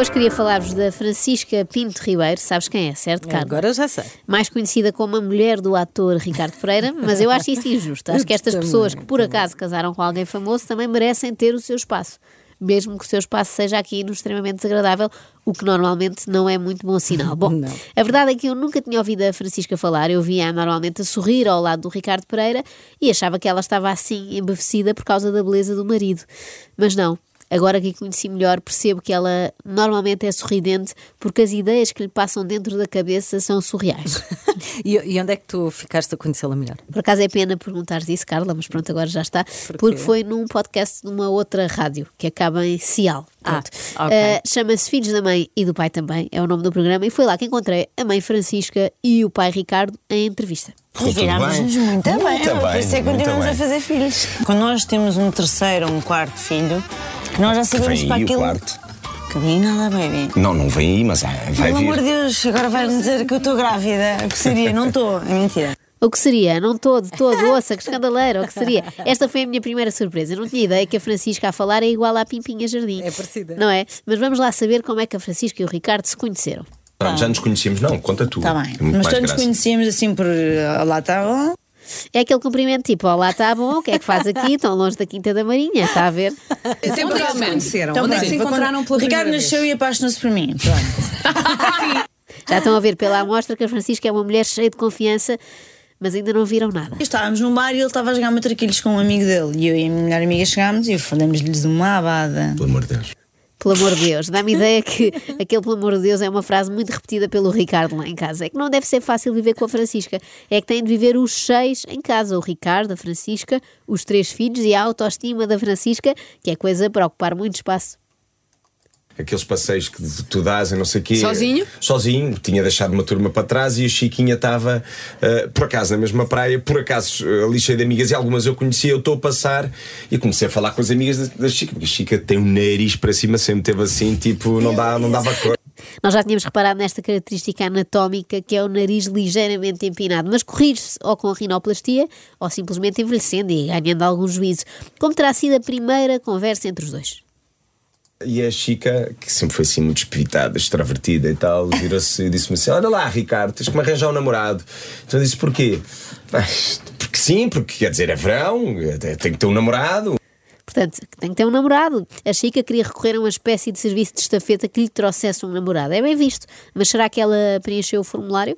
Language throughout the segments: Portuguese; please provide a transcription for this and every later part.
hoje queria falar-vos da Francisca Pinto Ribeiro, sabes quem é, certo, Carlos? Agora já sei. Mais conhecida como a mulher do ator Ricardo Pereira, mas eu acho isso injusto. Acho que estas pessoas que por acaso casaram com alguém famoso também merecem ter o seu espaço. Mesmo que o seu espaço seja aqui no extremamente desagradável, o que normalmente não é muito bom sinal. Bom, Não. a verdade é que eu nunca tinha ouvido a Francisca falar, eu via normalmente a sorrir ao lado do Ricardo Pereira e achava que ela estava assim embevecida por causa da beleza do marido. Mas não. Agora que a conheci melhor, percebo que ela normalmente é sorridente porque as ideias que lhe passam dentro da cabeça são surreais. E, e onde é que tu ficaste a conhecê-la melhor? Por acaso é pena perguntares isso, Carla, mas pronto, agora já está. Porque foi num podcast de uma outra rádio que acaba em Cial. Ah, Pronto. ok. Eh, Chama-se Filhos da Mãe e do Pai também, é o nome do programa, e foi lá que encontrei a mãe Francisca e o pai Ricardo em entrevista. Virámos-nos muito bem, Muito por isso é que continuamos a fazer filhos. Quando nós temos um terceiro ou um quarto filho, nós já sabemos vem para aí o aquilo. quarto. Que vem nada, baby. Não, não vem aí, mas ah, vai Pelo vir. amor de Deus, agora vai-me dizer que eu estou grávida. O que seria? Não estou. É mentira. O que seria? Não todo, todo, ouça, que escandaleiro, o que seria? Esta foi a minha primeira surpresa. Eu não tinha ideia que a Francisca a falar é igual à Pimpinha Jardim. É parecida. Não é? Mas vamos lá saber como é que a Francisca e o Ricardo se conheceram. Pronto, já nos conhecíamos, não, conta tu. Está Tá bem. Muito Mas todos graça. conhecíamos assim por. ah, Lá está bom. É aquele cumprimento tipo: Olá, está bom, o que é que faz aqui? Tão longe da Quinta da Marinha, está a ver? Sempre Onde é que se conheceram? Então, Onde é que se encontraram pela Ricardo nasceu e apaixonou-se por mim. Pronto. Já estão a ver pela amostra que a Francisca é uma mulher cheia de confiança, mas ainda não viram nada. Estávamos num bar e ele estava a jogar matraquilhos com um amigo dele. E eu e a minha melhor amiga chegámos e falamos-lhes uma abada. Pelo amor de Deus. Pelo amor de Deus, dá-me ideia que aquele pelo amor de Deus é uma frase muito repetida pelo Ricardo lá em casa. É que não deve ser fácil viver com a Francisca, é que tem de viver os seis em casa: o Ricardo, a Francisca, os três filhos e a autoestima da Francisca, que é coisa para ocupar muito espaço. Aqueles passeios que tu dás e não sei o quê. Sozinho? Sozinho. Tinha deixado uma turma para trás e a Chiquinha estava, eh, por acaso, na mesma praia. Por acaso, eh, ali cheio de amigas e algumas eu conhecia. Eu estou a passar e comecei a falar com as amigas da, da Chica. Porque a Chica tem um nariz para cima, sempre teve assim, tipo, não, dá, não dava cor. Nós já tínhamos reparado nesta característica anatómica que é o nariz ligeiramente empinado, mas corrige-se ou com rinoplastia ou simplesmente envelhecendo e ganhando algum juízo. Como terá sido a primeira conversa entre os dois? E a Chica, que sempre foi assim muito espivitada, extrovertida e tal, virou-se e disse-me assim: Olha lá, Ricardo, tens que me arranjar um namorado. Então eu disse: Porquê? "Ah, Porque sim, porque quer dizer, é verão, tem que ter um namorado. Portanto, tem que ter um namorado. A Chica queria recorrer a uma espécie de serviço de estafeta que lhe trouxesse um namorado. É bem visto. Mas será que ela preencheu o formulário?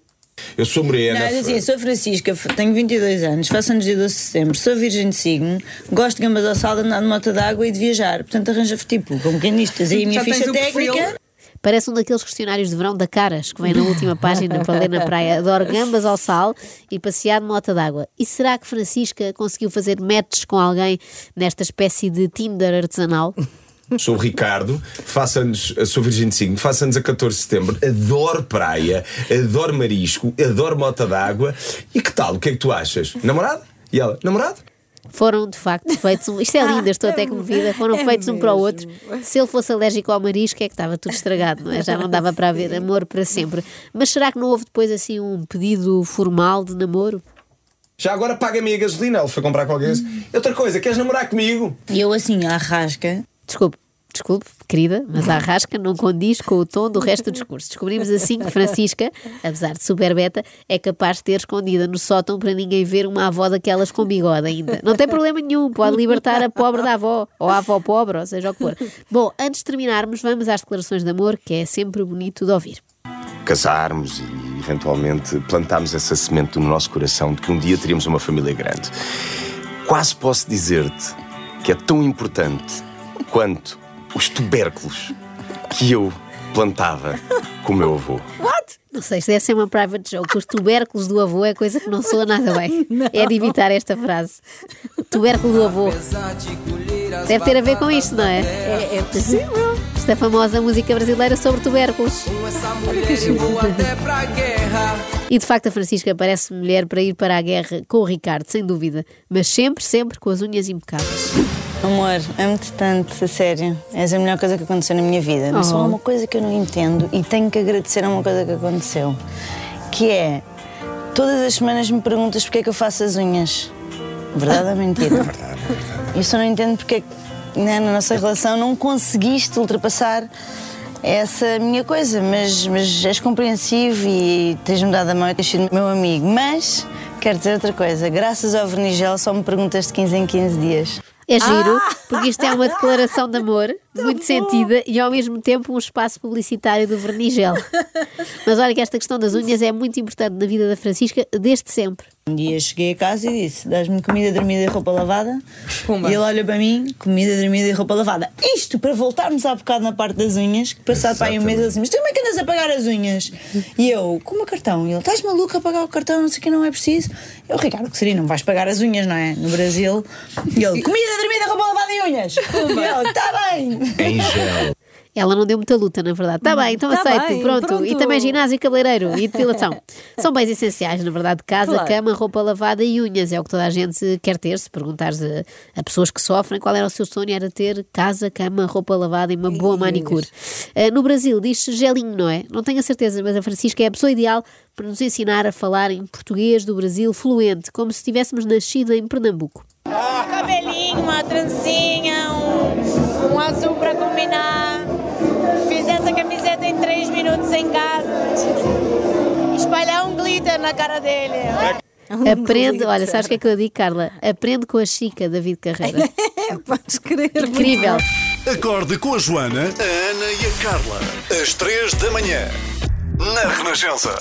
Eu sou morena. Não, é assim, sou Francisca, tenho 22 anos, faço anos dia 12 de setembro, sou virgem de signo, gosto de gambas ao sal, de andar de moto d'água e de viajar. Portanto, arranja tipo, como quem diz, tens aí a minha Já tens ficha técnica. Parece um daqueles questionários de verão da Caras, que vem na última página para ler na praia. Adoro gambas ao sal e passear de mota d'água. E será que Francisca conseguiu fazer matches com alguém nesta espécie de Tinder artesanal? Sou o Ricardo, faço anos, sou virgem de signo, faço anos a 14 de setembro, adoro praia, adoro marisco, adoro mota d'água. E que tal? O que é que tu achas? Namorado? E ela, namorado? Foram, de facto, feitos um. Isto é lindo, estou até comovida. Foram é feitos um para o outro. Se ele fosse alérgico ao marisco, é que estava tudo estragado, não é? Já não dava para haver amor para sempre. Mas será que não houve depois assim um pedido formal de namoro? Já agora paga-me a gasolina. Ele foi comprar qualquer coisa. E outra coisa, queres namorar comigo? E eu assim, à rasca, Desculpe, desculpe, querida, mas a arrasca não condiz com o tom do resto do discurso. Descobrimos assim que Francisca, apesar de super beta, é capaz de ter escondida no sótão para ninguém ver uma avó daquelas com bigode ainda. Não tem problema nenhum, pode libertar a pobre da avó, ou a avó pobre, ou seja o que for. Bom, antes de terminarmos, vamos às declarações de amor, que é sempre bonito de ouvir. Casarmos e eventualmente plantarmos essa semente no nosso coração de que um dia teríamos uma família grande. Quase posso dizer-te que é tão importante quanto os tubérculos que eu plantava com o meu avô. Não sei, isto deve ser uma private joke. Os tubérculos do avô é coisa que não soa nada bem. É de evitar esta frase. O tubérculo do avô. Deve ter a ver com isto, não é? É, é possível. Esta famosa música brasileira sobre tubérculos. E de facto a Francisca parece mulher para ir para a guerra com o Ricardo, sem dúvida. Mas sempre, sempre com as unhas impecáveis. amor, amo-te tanto, a sério. És a melhor coisa que aconteceu na minha vida. Mas só há uma coisa que eu não entendo e tenho que agradecer a uma coisa que aconteceu. Que é, todas as semanas me perguntas porque é que eu faço as unhas. Verdade ou mentira? Verdade, verdade. Eu só não entendo porque é que né, na nossa relação não conseguiste ultrapassar essa a minha coisa, mas, mas és compreensivo e tens-me dado a mão e tens sido meu amigo. Mas, quero dizer outra coisa, graças ao Vernigel só me perguntas de 15 em 15 dias. É giro, porque isto é uma declaração de amor, muito sentida e ao mesmo tempo um espaço publicitário do Vernigel. Mas olha que esta questão das unhas é muito importante na vida da Francisca desde sempre. Um dia cheguei a casa e disse: Dás-me comida, dormida e roupa lavada? Pumba. E ele olha para mim: Comida, dormida e roupa lavada. Isto para voltarmos há bocado na parte das unhas, que passado para aí um mês ele disse: Mas tu como é que andas a pagar as unhas? E eu: Com o cartão. E ele: Estás maluco a pagar o cartão? Não sei o que, não é preciso. Eu: Ricardo, que seria? Não vais pagar as unhas, não é? No Brasil. E ele: Comida, dormida, roupa lavada e unhas. E eu: Está bem. Em gel. Ela não deu muita luta, na verdade. Está bem, então Tá aceito, bem, pronto. pronto. E também ginásio, cabeleireiro e depilação. São bens essenciais, na verdade. Casa, Claro. cama, roupa lavada e unhas. É o que toda a gente quer ter. Se perguntares a, a pessoas que sofrem qual era o seu sonho, era ter casa, cama, roupa lavada e uma boa manicure. Ah, no Brasil diz-se gelinho, não é? Não tenho a certeza, mas a Francisca é a pessoa ideal para nos ensinar a falar em português do Brasil fluente, como se tivéssemos nascido em Pernambuco. Um cabelinho, uma trancinha, um, um azul pra combinar. Fiz essa camiseta em três minutos em casa. Espalhar um glitter na cara dele. Aprende, olha, sabes o que é que eu digo, Carla? Aprende com a Chica, David Carreira. É, podes crer. Incrível. Acorde com a Joana, a Ana e a Carla. Às três da manhã. Na Renascença.